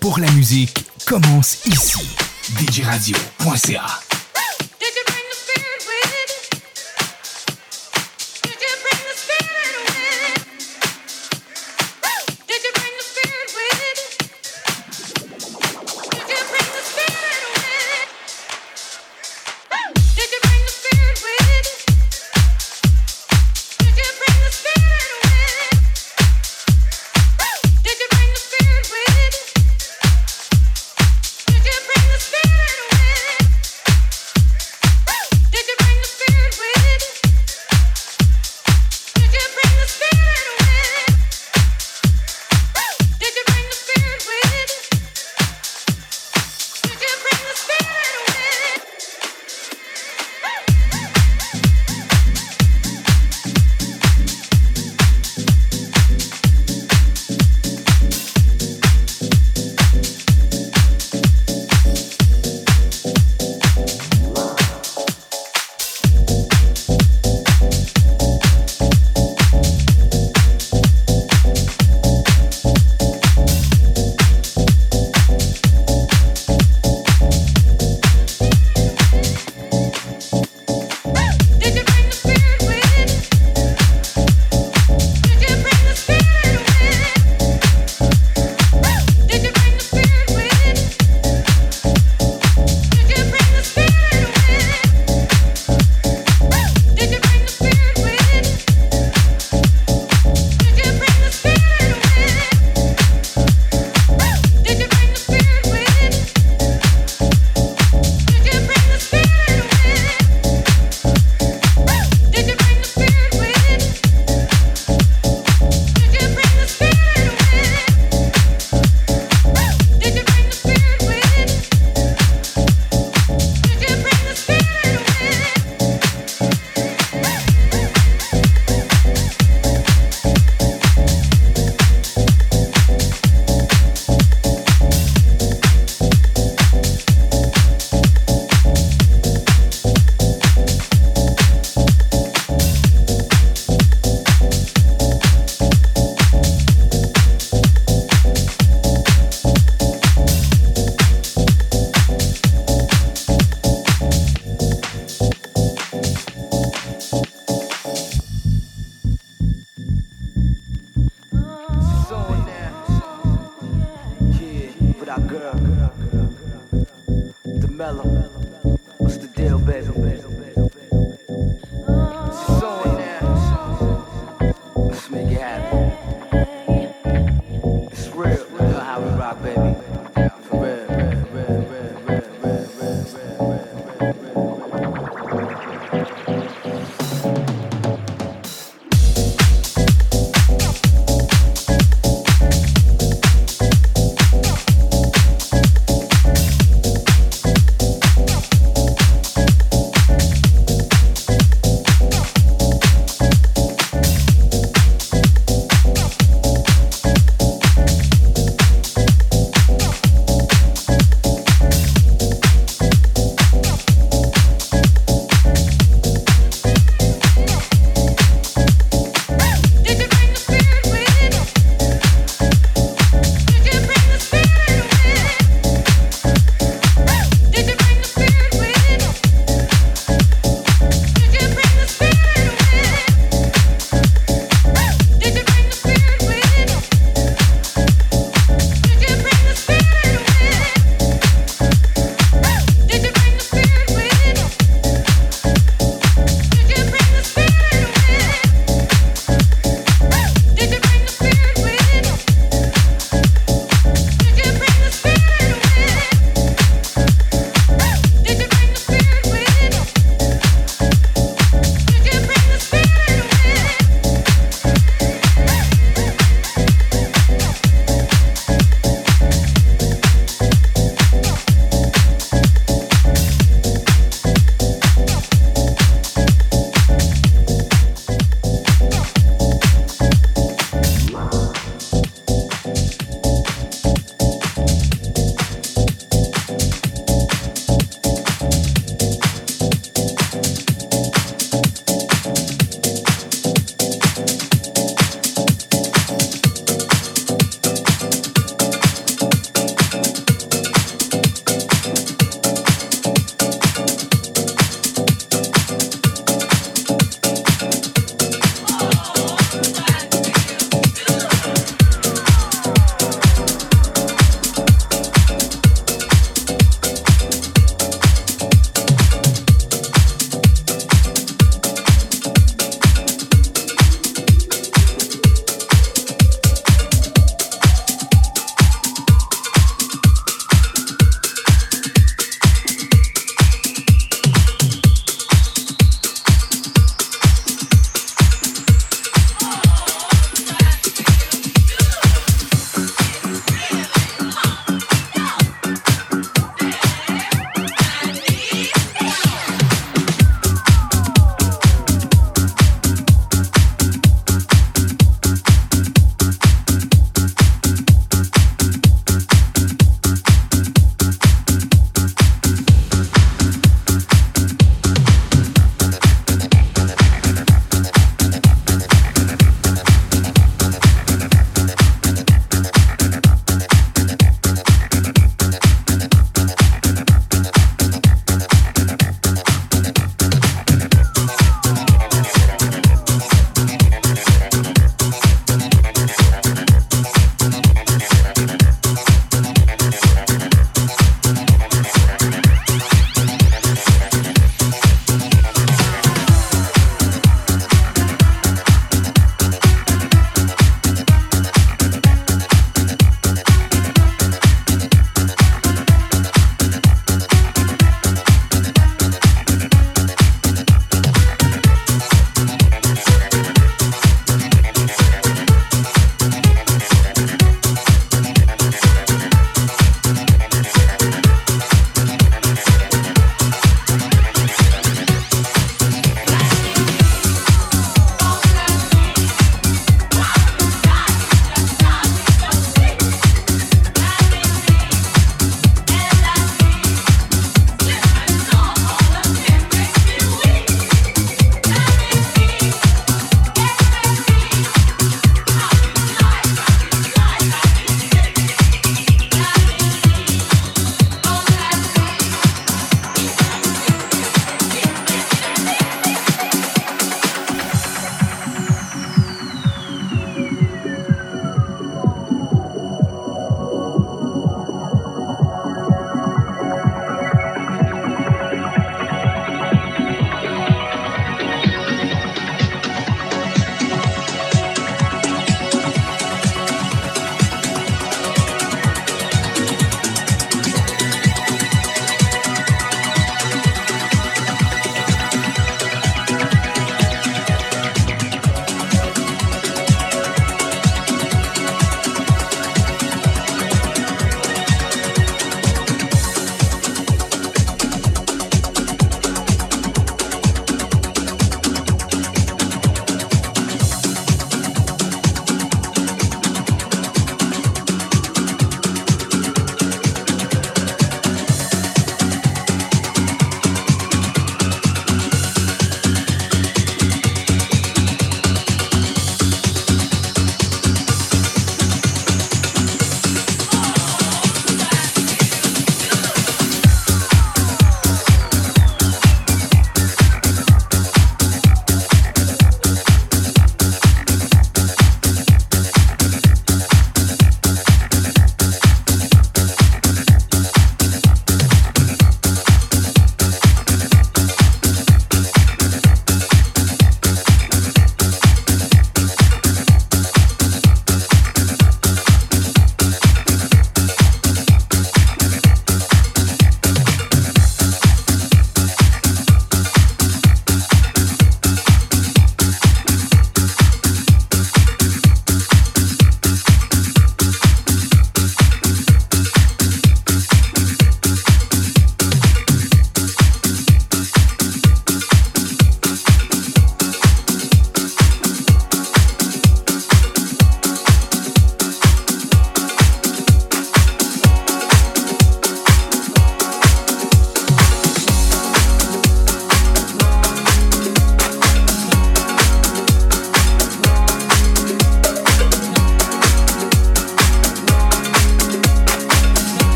pour la musique commence ici.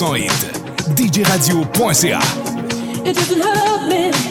100 hits.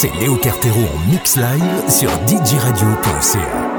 C'est Léo Cartero en mix live sur djradio.ca.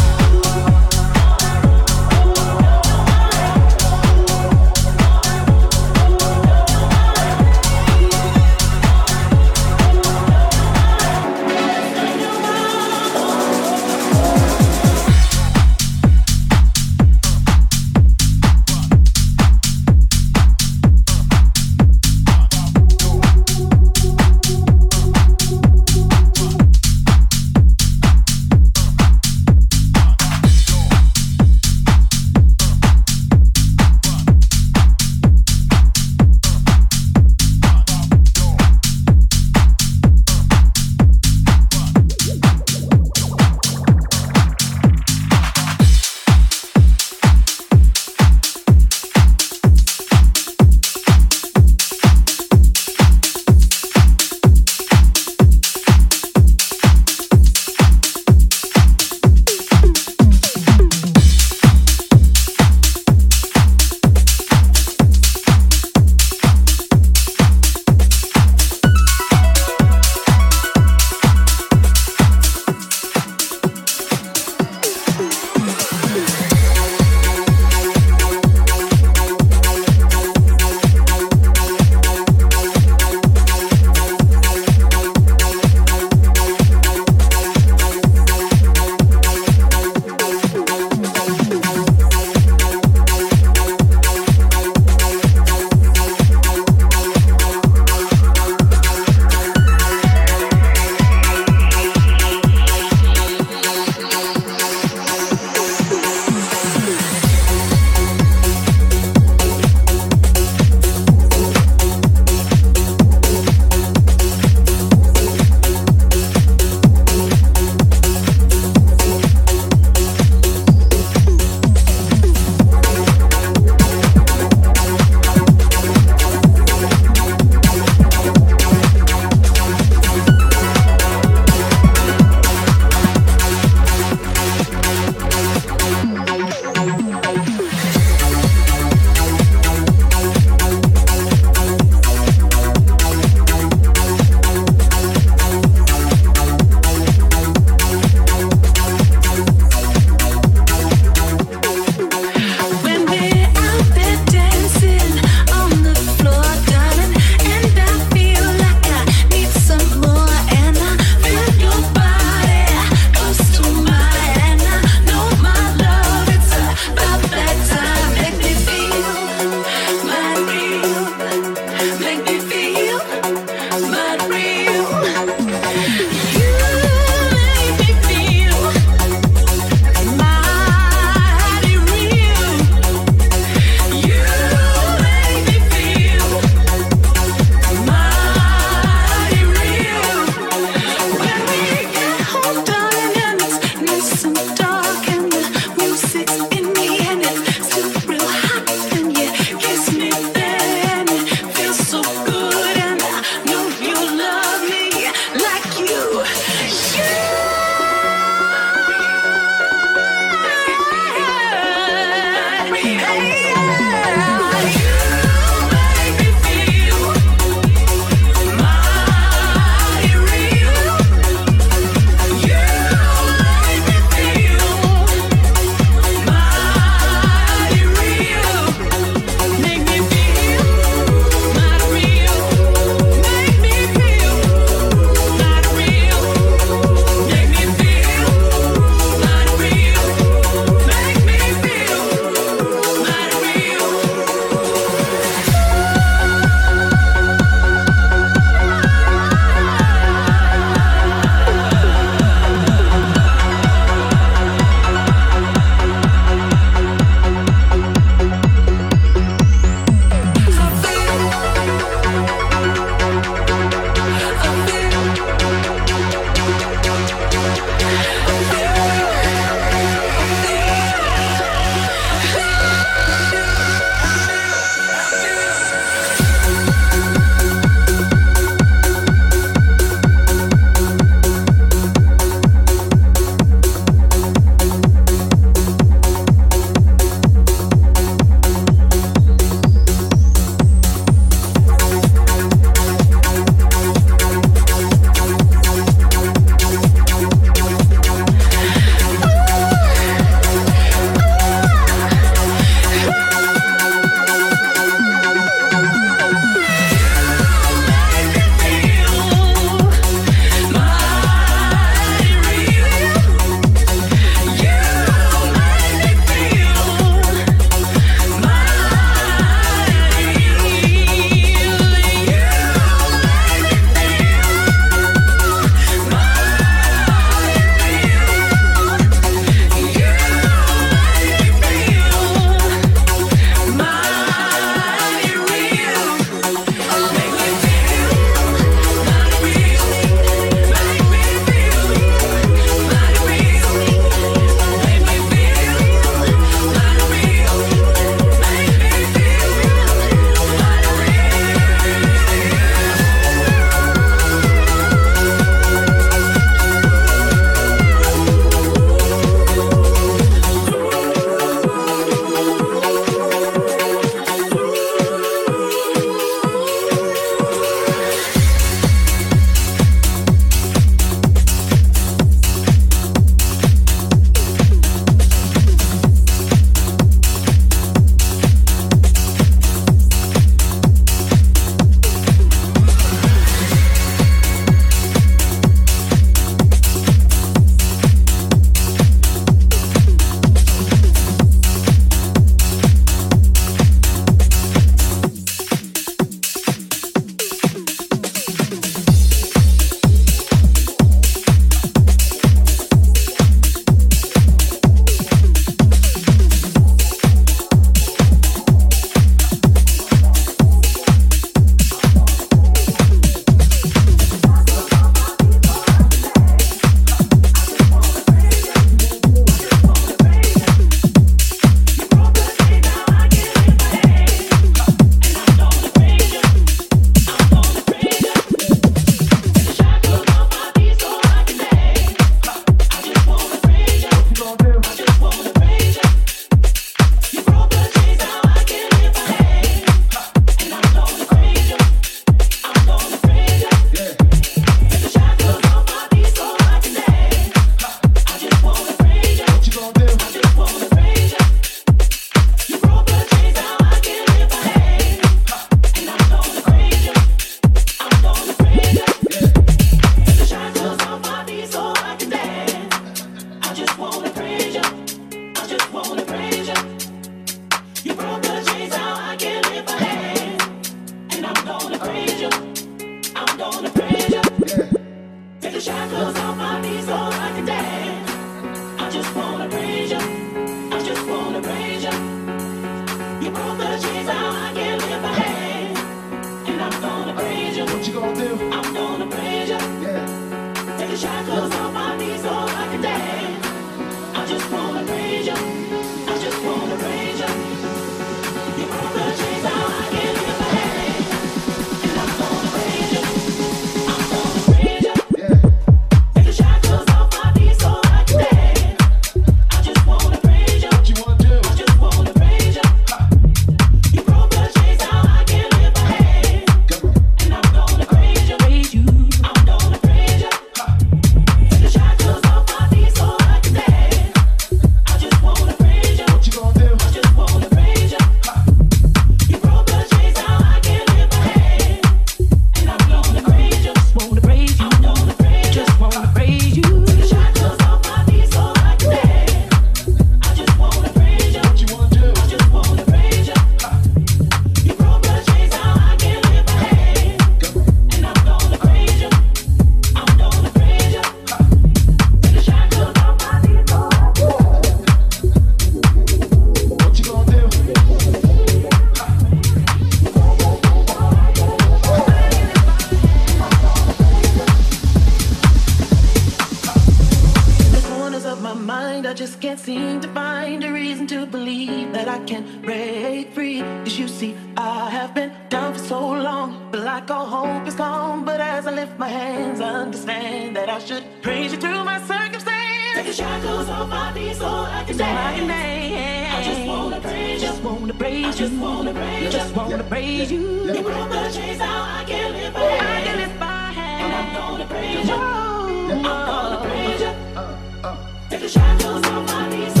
Can break free. Cause you see, I have been down for so long. But like all hope is gone. But as I lift my hands, I understand that I should praise you through my circumstance. Take the shackles off my feet so I can dance. I, can dance. I just wanna praise you. Just wanna praise you. I just wanna praise you. Just wanna praise you. Yeah. Yeah. Yeah. Yeah. The chains out, I can lift my hands. I can lift my hands. And I'm gonna praise you. Whoa. Yeah. I'm gonna praise you. Uh, uh, uh. Take the shackles off my feet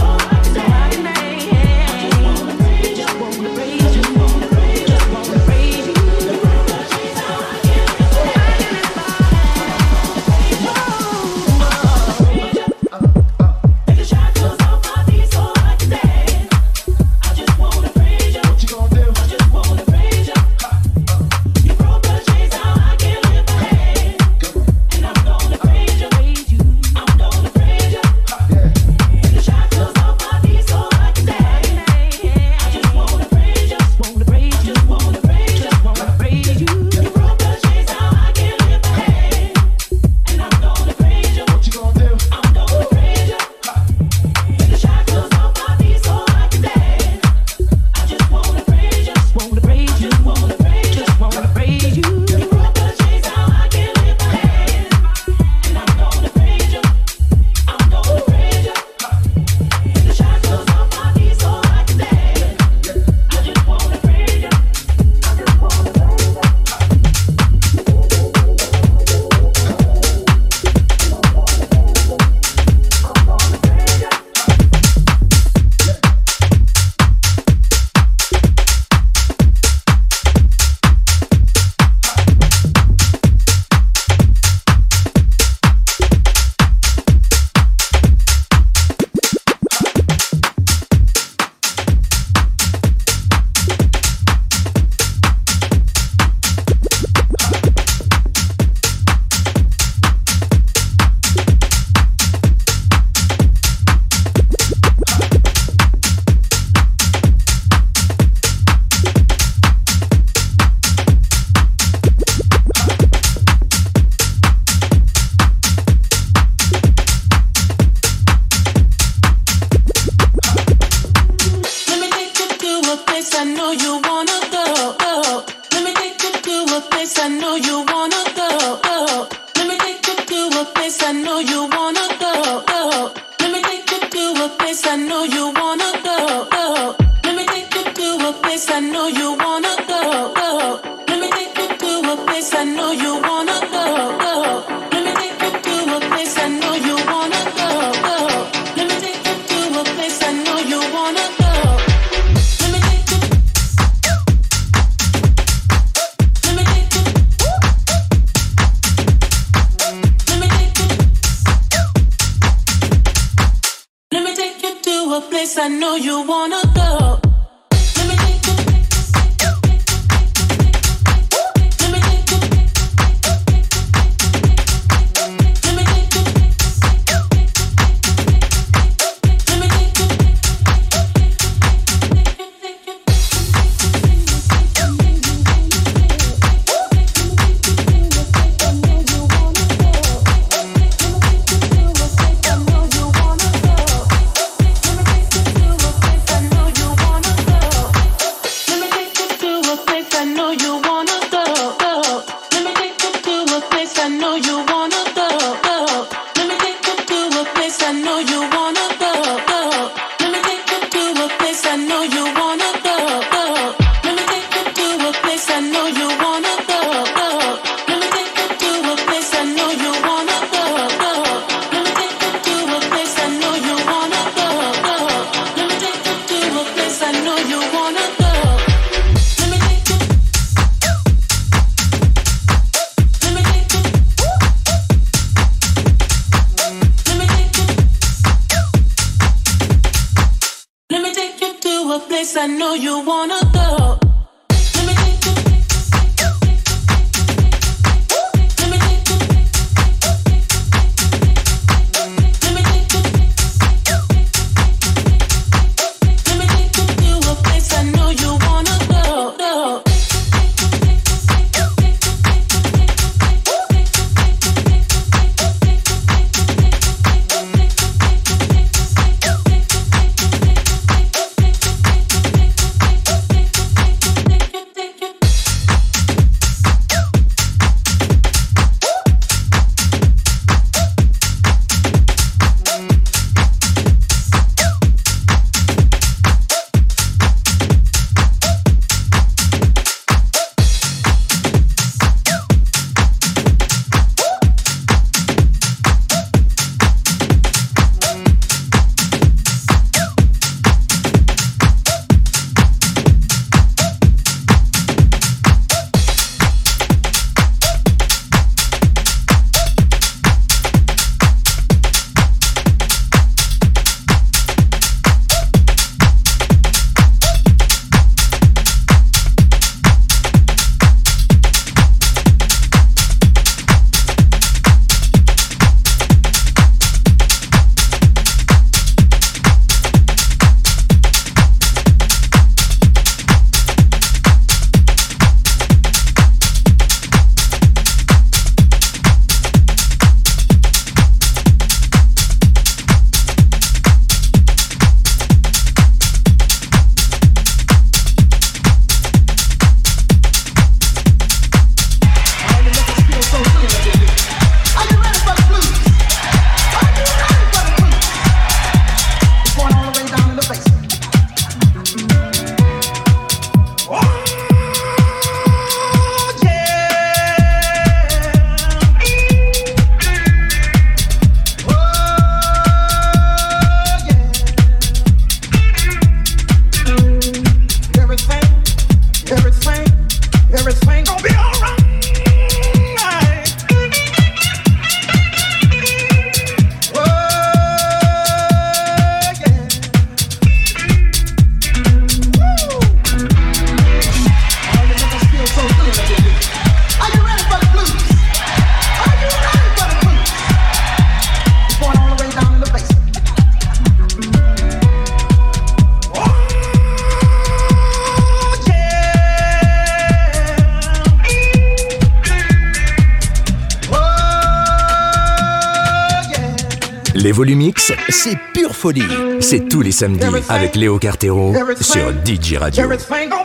folie. C'est tous les samedis avec Léo Cartero sur DJ Radio.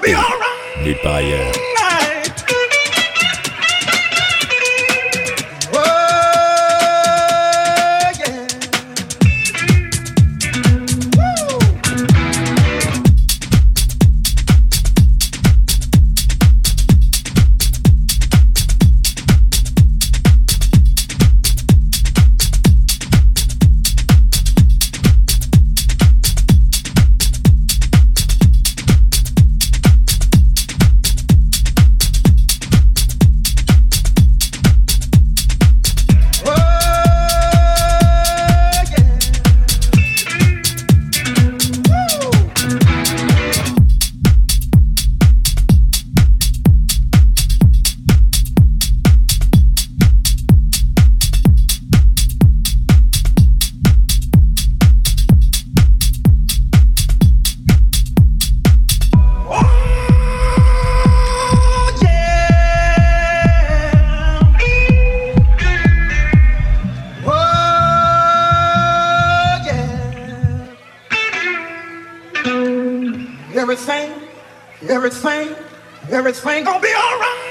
Et nulle part ailleurs. Everything, everything, everything gonna be all right.